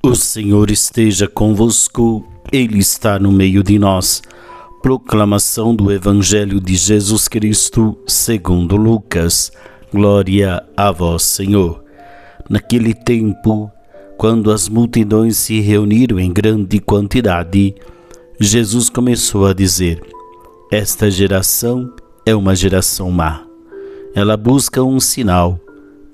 O Senhor esteja convosco, Ele está no meio de nós. Proclamação do Evangelho de Jesus Cristo, segundo Lucas. Glória a vós, Senhor. Naquele tempo, quando as multidões se reuniram em grande quantidade, Jesus começou a dizer: Esta geração é uma geração má. Ela busca um sinal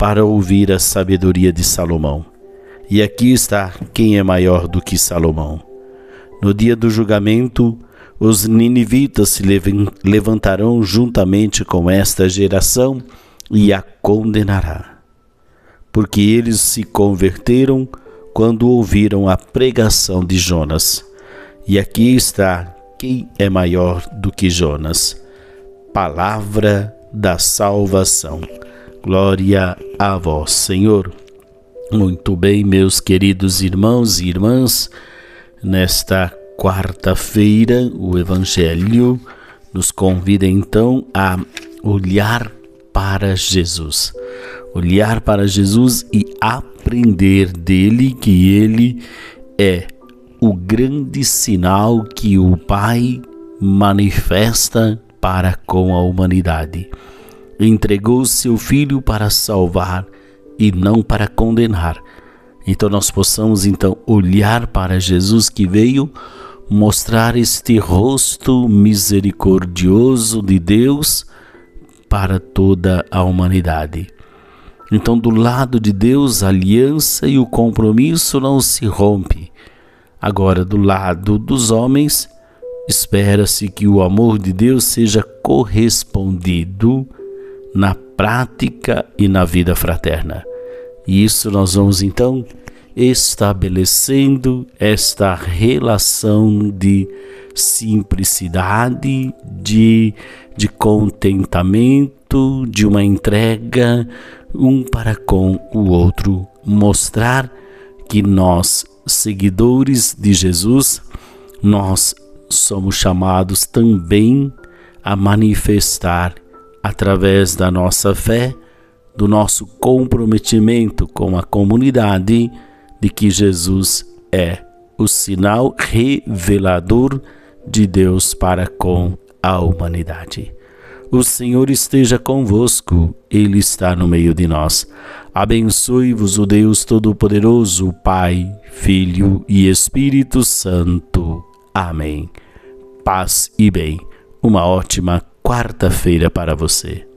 para ouvir a sabedoria de Salomão. E aqui está quem é maior do que Salomão. No dia do julgamento, os ninivitas se levantarão juntamente com esta geração e a condenará, porque eles se converteram quando ouviram a pregação de Jonas. E aqui está quem é maior do que Jonas. Palavra da salvação. Glória a vós, Senhor. Muito bem, meus queridos irmãos e irmãs, nesta quarta-feira, o Evangelho nos convida então a olhar para Jesus. Olhar para Jesus e aprender dele que ele é o grande sinal que o Pai manifesta para com a humanidade entregou seu filho para salvar e não para condenar. Então nós possamos então olhar para Jesus que veio mostrar este rosto misericordioso de Deus para toda a humanidade. Então, do lado de Deus, a aliança e o compromisso não se rompe. Agora, do lado dos homens, espera-se que o amor de Deus seja correspondido na prática e na vida fraterna. E isso nós vamos então estabelecendo esta relação de simplicidade, de, de contentamento, de uma entrega um para com o outro, mostrar que nós, seguidores de Jesus, nós somos chamados também a manifestar através da nossa fé, do nosso comprometimento com a comunidade, de que Jesus é o sinal revelador de Deus para com a humanidade. O Senhor esteja convosco, Ele está no meio de nós. Abençoe-vos o Deus Todo-Poderoso, Pai, Filho e Espírito Santo. Amém. Paz e bem. Uma ótima quarta-feira para você.